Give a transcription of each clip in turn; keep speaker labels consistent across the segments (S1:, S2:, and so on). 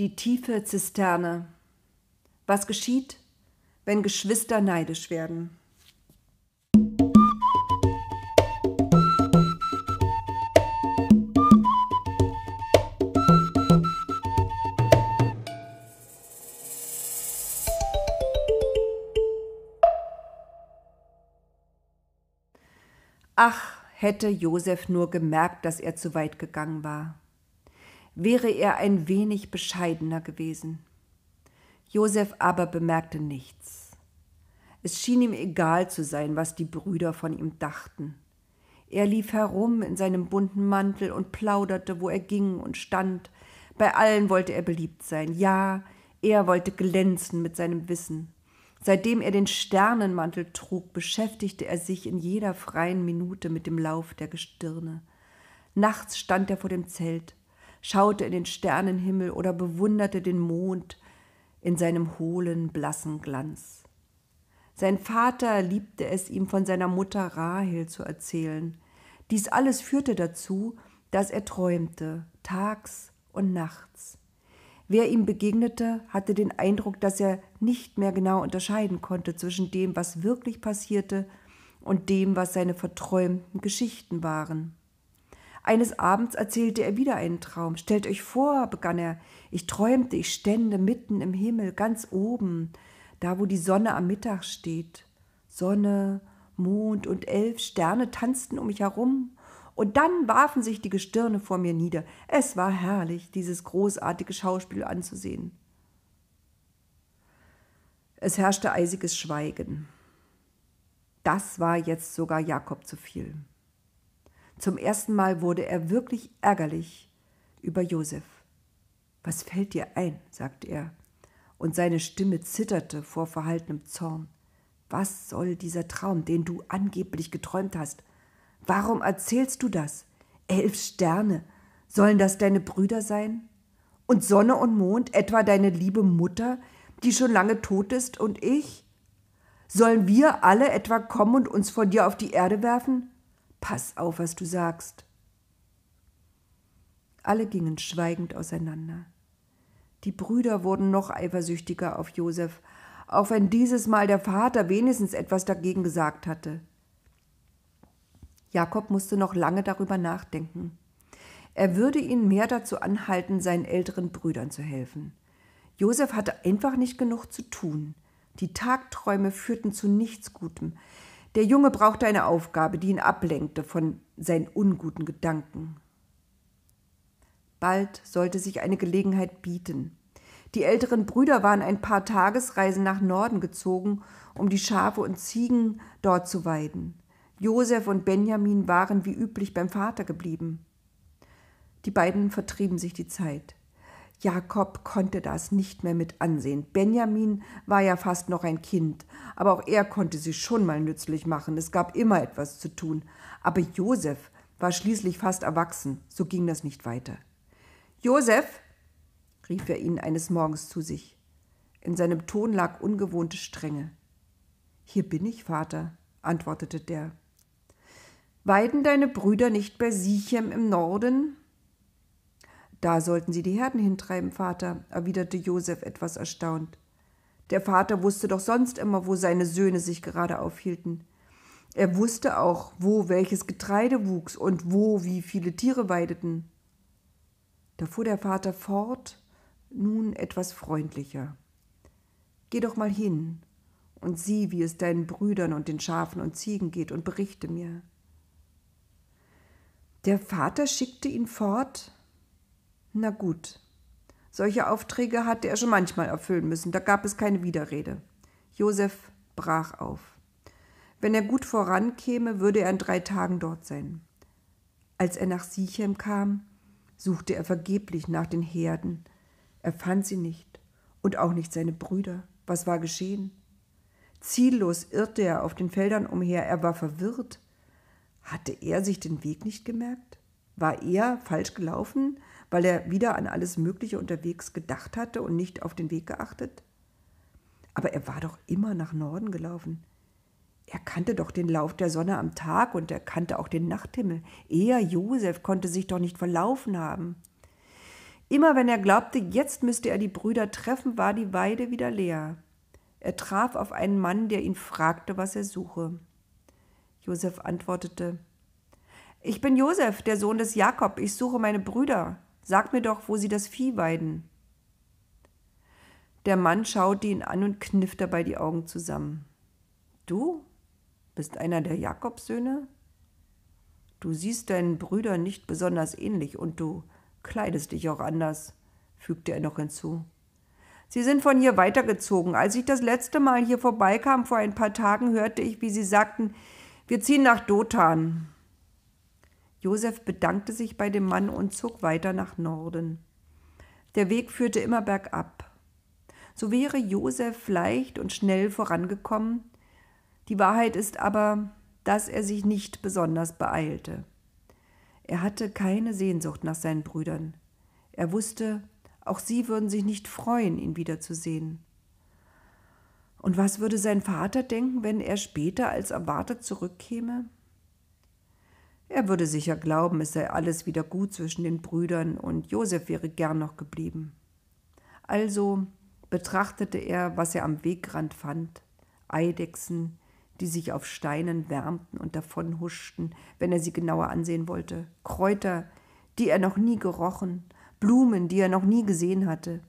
S1: Die tiefe Zisterne. Was geschieht, wenn Geschwister neidisch werden? Ach, hätte Josef nur gemerkt, dass er zu weit gegangen war wäre er ein wenig bescheidener gewesen. Josef aber bemerkte nichts. Es schien ihm egal zu sein, was die Brüder von ihm dachten. Er lief herum in seinem bunten Mantel und plauderte, wo er ging und stand. Bei allen wollte er beliebt sein. Ja, er wollte glänzen mit seinem Wissen. Seitdem er den Sternenmantel trug, beschäftigte er sich in jeder freien Minute mit dem Lauf der Gestirne. Nachts stand er vor dem Zelt, schaute in den Sternenhimmel oder bewunderte den Mond in seinem hohlen, blassen Glanz. Sein Vater liebte es, ihm von seiner Mutter Rahel zu erzählen. Dies alles führte dazu, dass er träumte, tags und nachts. Wer ihm begegnete, hatte den Eindruck, dass er nicht mehr genau unterscheiden konnte zwischen dem, was wirklich passierte, und dem, was seine verträumten Geschichten waren. Eines Abends erzählte er wieder einen Traum. Stellt euch vor, begann er, ich träumte, ich stände mitten im Himmel, ganz oben, da wo die Sonne am Mittag steht. Sonne, Mond und elf Sterne tanzten um mich herum, und dann warfen sich die Gestirne vor mir nieder. Es war herrlich, dieses großartige Schauspiel anzusehen. Es herrschte eisiges Schweigen. Das war jetzt sogar Jakob zu viel. Zum ersten Mal wurde er wirklich ärgerlich über Josef. Was fällt dir ein? sagte er, und seine Stimme zitterte vor verhaltenem Zorn. Was soll dieser Traum, den du angeblich geträumt hast? Warum erzählst du das? Elf Sterne, sollen das deine Brüder sein? Und Sonne und Mond, etwa deine liebe Mutter, die schon lange tot ist, und ich? Sollen wir alle etwa kommen und uns vor dir auf die Erde werfen? Pass auf, was du sagst. Alle gingen schweigend auseinander. Die Brüder wurden noch eifersüchtiger auf Josef, auch wenn dieses Mal der Vater wenigstens etwas dagegen gesagt hatte. Jakob musste noch lange darüber nachdenken. Er würde ihn mehr dazu anhalten, seinen älteren Brüdern zu helfen. Josef hatte einfach nicht genug zu tun. Die Tagträume führten zu nichts Gutem. Der Junge brauchte eine Aufgabe, die ihn ablenkte von seinen unguten Gedanken. Bald sollte sich eine Gelegenheit bieten. Die älteren Brüder waren ein paar Tagesreisen nach Norden gezogen, um die Schafe und Ziegen dort zu weiden. Josef und Benjamin waren wie üblich beim Vater geblieben. Die beiden vertrieben sich die Zeit. Jakob konnte das nicht mehr mit ansehen. Benjamin war ja fast noch ein Kind, aber auch er konnte sich schon mal nützlich machen. Es gab immer etwas zu tun. Aber Josef war schließlich fast erwachsen, so ging das nicht weiter. Josef, rief er ihn eines Morgens zu sich. In seinem Ton lag ungewohnte Strenge. Hier bin ich, Vater, antwortete der. Weiden deine Brüder nicht bei Sichem im Norden? Da sollten Sie die Herden hintreiben, Vater, erwiderte Josef etwas erstaunt. Der Vater wusste doch sonst immer, wo seine Söhne sich gerade aufhielten. Er wusste auch, wo welches Getreide wuchs und wo wie viele Tiere weideten. Da fuhr der Vater fort, nun etwas freundlicher. Geh doch mal hin und sieh, wie es deinen Brüdern und den Schafen und Ziegen geht, und berichte mir. Der Vater schickte ihn fort, na gut. Solche Aufträge hatte er schon manchmal erfüllen müssen, da gab es keine Widerrede. Josef brach auf. Wenn er gut vorankäme, würde er in drei Tagen dort sein. Als er nach Sichem kam, suchte er vergeblich nach den Herden. Er fand sie nicht und auch nicht seine Brüder. Was war geschehen? Ziellos irrte er auf den Feldern umher, er war verwirrt. Hatte er sich den Weg nicht gemerkt? War er falsch gelaufen? Weil er wieder an alles Mögliche unterwegs gedacht hatte und nicht auf den Weg geachtet? Aber er war doch immer nach Norden gelaufen. Er kannte doch den Lauf der Sonne am Tag und er kannte auch den Nachthimmel. Er, Josef, konnte sich doch nicht verlaufen haben. Immer wenn er glaubte, jetzt müsste er die Brüder treffen, war die Weide wieder leer. Er traf auf einen Mann, der ihn fragte, was er suche. Josef antwortete, Ich bin Josef, der Sohn des Jakob, ich suche meine Brüder. Sag mir doch, wo sie das Vieh weiden. Der Mann schaute ihn an und kniff dabei die Augen zusammen. Du bist einer der Jakobsöhne? Du siehst deinen Brüdern nicht besonders ähnlich und du kleidest dich auch anders, fügte er noch hinzu. Sie sind von hier weitergezogen. Als ich das letzte Mal hier vorbeikam vor ein paar Tagen, hörte ich, wie sie sagten, wir ziehen nach Dothan. Josef bedankte sich bei dem Mann und zog weiter nach Norden. Der Weg führte immer bergab. So wäre Josef leicht und schnell vorangekommen. Die Wahrheit ist aber, dass er sich nicht besonders beeilte. Er hatte keine Sehnsucht nach seinen Brüdern. Er wusste, auch sie würden sich nicht freuen, ihn wiederzusehen. Und was würde sein Vater denken, wenn er später als erwartet zurückkäme? Er würde sicher glauben, es sei alles wieder gut zwischen den Brüdern und Josef wäre gern noch geblieben. Also betrachtete er, was er am Wegrand fand: Eidechsen, die sich auf Steinen wärmten und davonhuschten, wenn er sie genauer ansehen wollte, Kräuter, die er noch nie gerochen, Blumen, die er noch nie gesehen hatte.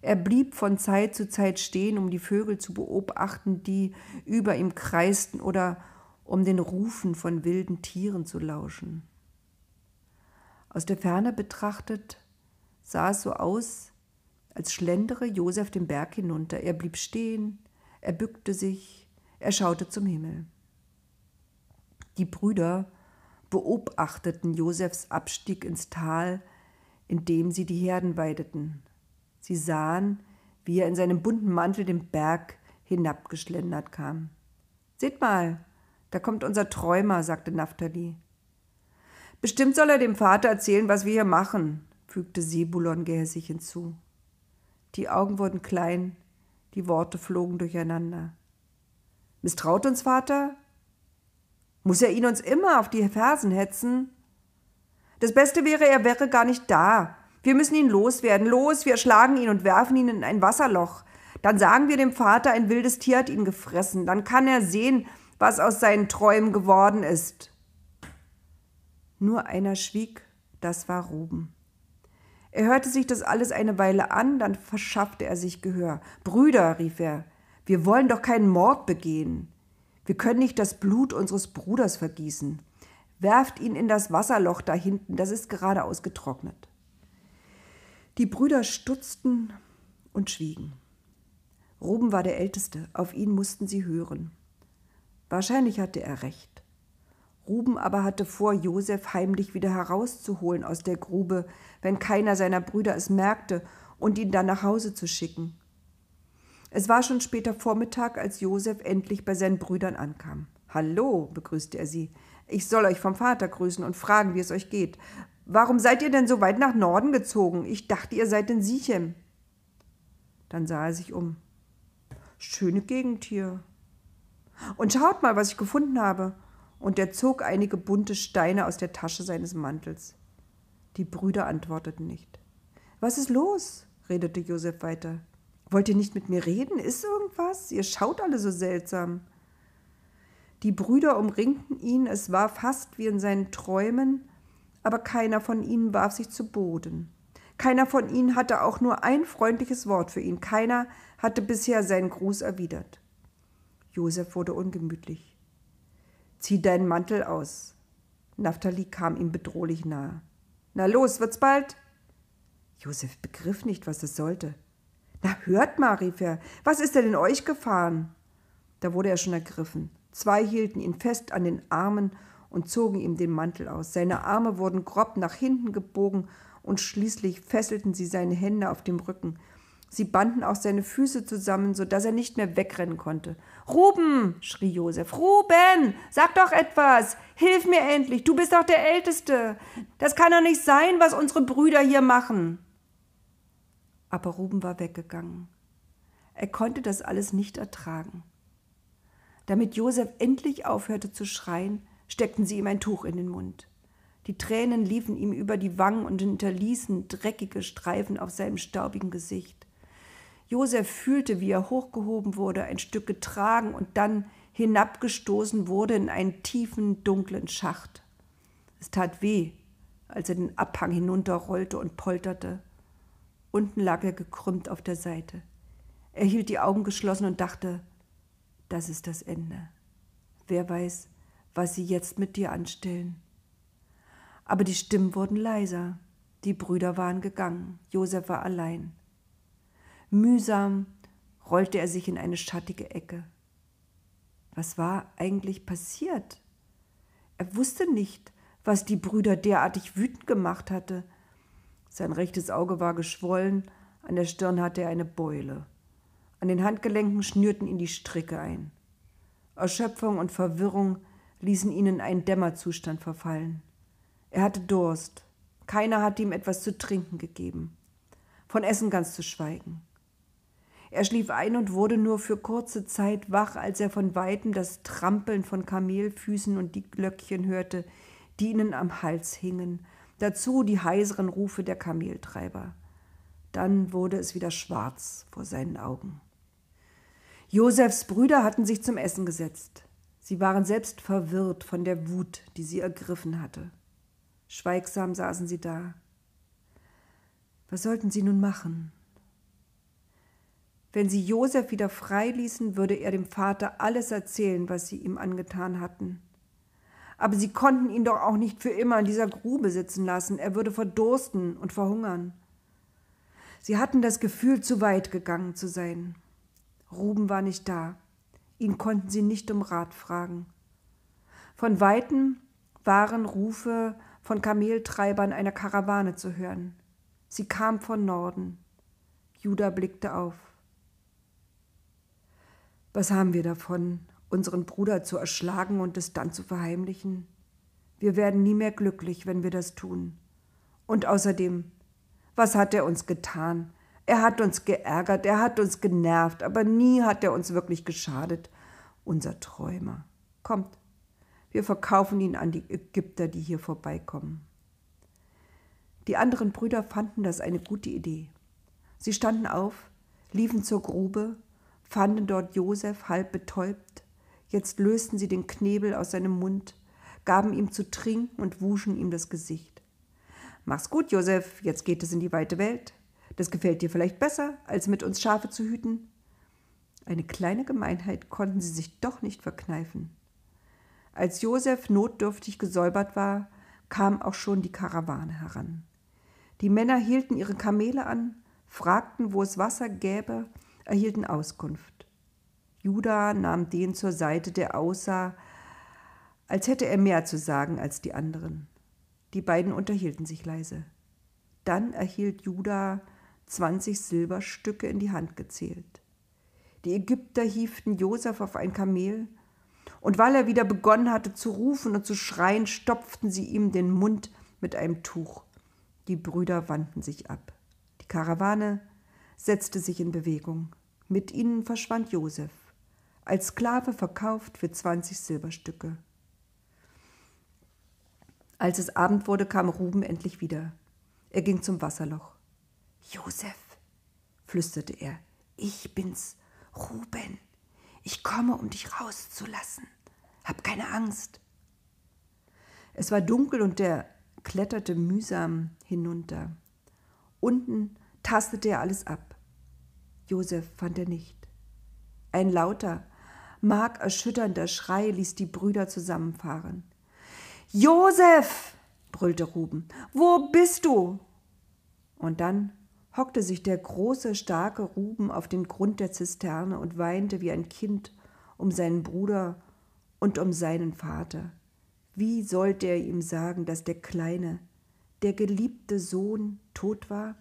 S1: Er blieb von Zeit zu Zeit stehen, um die Vögel zu beobachten, die über ihm kreisten, oder um den Rufen von wilden Tieren zu lauschen. Aus der Ferne betrachtet sah es so aus, als schlendere Josef den Berg hinunter. Er blieb stehen, er bückte sich, er schaute zum Himmel. Die Brüder beobachteten Josefs Abstieg ins Tal, in dem sie die Herden weideten. Sie sahen, wie er in seinem bunten Mantel den Berg hinabgeschlendert kam. Seht mal, da kommt unser Träumer, sagte Naphtali. Bestimmt soll er dem Vater erzählen, was wir hier machen, fügte Sebulon gehässig hinzu. Die Augen wurden klein, die Worte flogen durcheinander. Misstraut uns Vater? Muss er ihn uns immer auf die Fersen hetzen? Das Beste wäre, er wäre gar nicht da. Wir müssen ihn loswerden. Los, wir schlagen ihn und werfen ihn in ein Wasserloch. Dann sagen wir dem Vater, ein wildes Tier hat ihn gefressen. Dann kann er sehen, was aus seinen Träumen geworden ist. Nur einer schwieg, das war Ruben. Er hörte sich das alles eine Weile an, dann verschaffte er sich Gehör. Brüder, rief er, wir wollen doch keinen Mord begehen. Wir können nicht das Blut unseres Bruders vergießen. Werft ihn in das Wasserloch da hinten, das ist gerade ausgetrocknet. Die Brüder stutzten und schwiegen. Ruben war der Älteste, auf ihn mussten sie hören. Wahrscheinlich hatte er recht. Ruben aber hatte vor, Josef heimlich wieder herauszuholen aus der Grube, wenn keiner seiner Brüder es merkte, und ihn dann nach Hause zu schicken. Es war schon später Vormittag, als Josef endlich bei seinen Brüdern ankam. Hallo, begrüßte er sie. Ich soll euch vom Vater grüßen und fragen, wie es euch geht. Warum seid ihr denn so weit nach Norden gezogen? Ich dachte, ihr seid in Sichem. Dann sah er sich um. Schöne Gegend hier. Und schaut mal, was ich gefunden habe. Und er zog einige bunte Steine aus der Tasche seines Mantels. Die Brüder antworteten nicht. Was ist los? redete Josef weiter. Wollt ihr nicht mit mir reden? Ist irgendwas? Ihr schaut alle so seltsam. Die Brüder umringten ihn, es war fast wie in seinen Träumen, aber keiner von ihnen warf sich zu Boden. Keiner von ihnen hatte auch nur ein freundliches Wort für ihn. Keiner hatte bisher seinen Gruß erwidert. Josef wurde ungemütlich. Zieh deinen Mantel aus. Naphtali kam ihm bedrohlich nahe. Na los, wird's bald? Josef begriff nicht, was es sollte. Na, hört mal, rief er, was ist denn in euch gefahren? Da wurde er schon ergriffen. Zwei hielten ihn fest an den Armen und zogen ihm den Mantel aus. Seine Arme wurden grob nach hinten gebogen und schließlich fesselten sie seine Hände auf dem Rücken. Sie banden auch seine Füße zusammen, so dass er nicht mehr wegrennen konnte. Ruben, schrie Josef, Ruben, sag doch etwas, hilf mir endlich, du bist doch der Älteste. Das kann doch nicht sein, was unsere Brüder hier machen. Aber Ruben war weggegangen. Er konnte das alles nicht ertragen. Damit Josef endlich aufhörte zu schreien, steckten sie ihm ein Tuch in den Mund. Die Tränen liefen ihm über die Wangen und hinterließen dreckige Streifen auf seinem staubigen Gesicht. Josef fühlte, wie er hochgehoben wurde, ein Stück getragen und dann hinabgestoßen wurde in einen tiefen, dunklen Schacht. Es tat weh, als er den Abhang hinunterrollte und polterte. Unten lag er gekrümmt auf der Seite. Er hielt die Augen geschlossen und dachte, das ist das Ende. Wer weiß, was sie jetzt mit dir anstellen. Aber die Stimmen wurden leiser. Die Brüder waren gegangen. Josef war allein. Mühsam rollte er sich in eine schattige Ecke. Was war eigentlich passiert? Er wusste nicht, was die Brüder derartig wütend gemacht hatte. Sein rechtes Auge war geschwollen, an der Stirn hatte er eine Beule. An den Handgelenken schnürten ihn die Stricke ein. Erschöpfung und Verwirrung ließen ihn in einen Dämmerzustand verfallen. Er hatte Durst. Keiner hatte ihm etwas zu trinken gegeben. Von Essen ganz zu schweigen. Er schlief ein und wurde nur für kurze Zeit wach, als er von weitem das Trampeln von Kamelfüßen und die Glöckchen hörte, die ihnen am Hals hingen, dazu die heiseren Rufe der Kameltreiber. Dann wurde es wieder schwarz vor seinen Augen. Josefs Brüder hatten sich zum Essen gesetzt. Sie waren selbst verwirrt von der Wut, die sie ergriffen hatte. Schweigsam saßen sie da. Was sollten sie nun machen? Wenn sie Josef wieder freiließen, würde er dem Vater alles erzählen, was sie ihm angetan hatten. Aber sie konnten ihn doch auch nicht für immer in dieser Grube sitzen lassen. Er würde verdursten und verhungern. Sie hatten das Gefühl, zu weit gegangen zu sein. Ruben war nicht da. Ihn konnten sie nicht um Rat fragen. Von weitem waren Rufe von Kameltreibern einer Karawane zu hören. Sie kam von Norden. Judah blickte auf. Was haben wir davon, unseren Bruder zu erschlagen und es dann zu verheimlichen? Wir werden nie mehr glücklich, wenn wir das tun. Und außerdem, was hat er uns getan? Er hat uns geärgert, er hat uns genervt, aber nie hat er uns wirklich geschadet. Unser Träumer. Kommt, wir verkaufen ihn an die Ägypter, die hier vorbeikommen. Die anderen Brüder fanden das eine gute Idee. Sie standen auf, liefen zur Grube, fanden dort Josef halb betäubt. Jetzt lösten sie den Knebel aus seinem Mund, gaben ihm zu trinken und wuschen ihm das Gesicht. Mach's gut, Josef, jetzt geht es in die weite Welt. Das gefällt dir vielleicht besser, als mit uns Schafe zu hüten. Eine kleine Gemeinheit konnten sie sich doch nicht verkneifen. Als Josef notdürftig gesäubert war, kam auch schon die Karawane heran. Die Männer hielten ihre Kamele an, fragten, wo es Wasser gäbe, erhielten Auskunft. Judah nahm den zur Seite, der aussah, als hätte er mehr zu sagen als die anderen. Die beiden unterhielten sich leise. Dann erhielt Judah zwanzig Silberstücke in die Hand gezählt. Die Ägypter hieften Josef auf ein Kamel, und weil er wieder begonnen hatte zu rufen und zu schreien, stopften sie ihm den Mund mit einem Tuch. Die Brüder wandten sich ab. Die Karawane setzte sich in Bewegung. Mit ihnen verschwand Josef, als Sklave verkauft für zwanzig Silberstücke. Als es Abend wurde, kam Ruben endlich wieder. Er ging zum Wasserloch. Josef, flüsterte er, ich bin's, Ruben. Ich komme, um dich rauszulassen. Hab keine Angst. Es war dunkel und er kletterte mühsam hinunter. Unten tastete er alles ab. Josef fand er nicht. Ein lauter, markerschütternder Schrei ließ die Brüder zusammenfahren. Josef! brüllte Ruben. Wo bist du? Und dann hockte sich der große, starke Ruben auf den Grund der Zisterne und weinte wie ein Kind um seinen Bruder und um seinen Vater. Wie sollte er ihm sagen, dass der kleine, der geliebte Sohn tot war?